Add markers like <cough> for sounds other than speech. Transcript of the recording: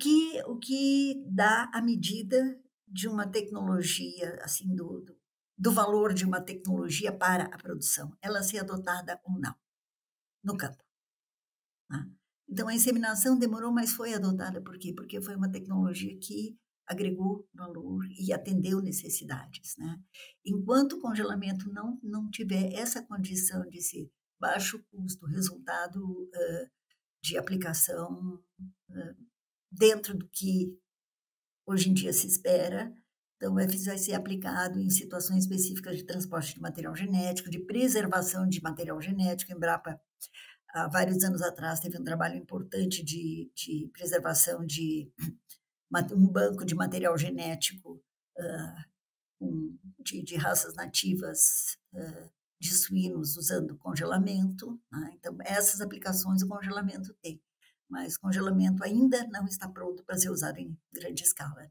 que o que dá a medida de uma tecnologia, assim, do do do valor de uma tecnologia para a produção, ela ser adotada ou não, no campo, né. Então a inseminação demorou, mas foi adotada por quê? Porque foi uma tecnologia que agregou valor e atendeu necessidades, né. Enquanto o congelamento não não tiver essa condição de ser baixo custo, resultado, hã, de aplicação, dentro do que hoje em dia se espera, então vai vai ser aplicado em situações específicas de transporte de material genético, de preservação de material genético, Embrapa, há vários anos atrás, teve um trabalho importante de de preservação de <clears throat> um banco de material genético, com de de raças nativas, hã, de suínos usando congelamento, né, então essas aplicações o congelamento tem, mas congelamento ainda não está pronto para ser usado em grande escala.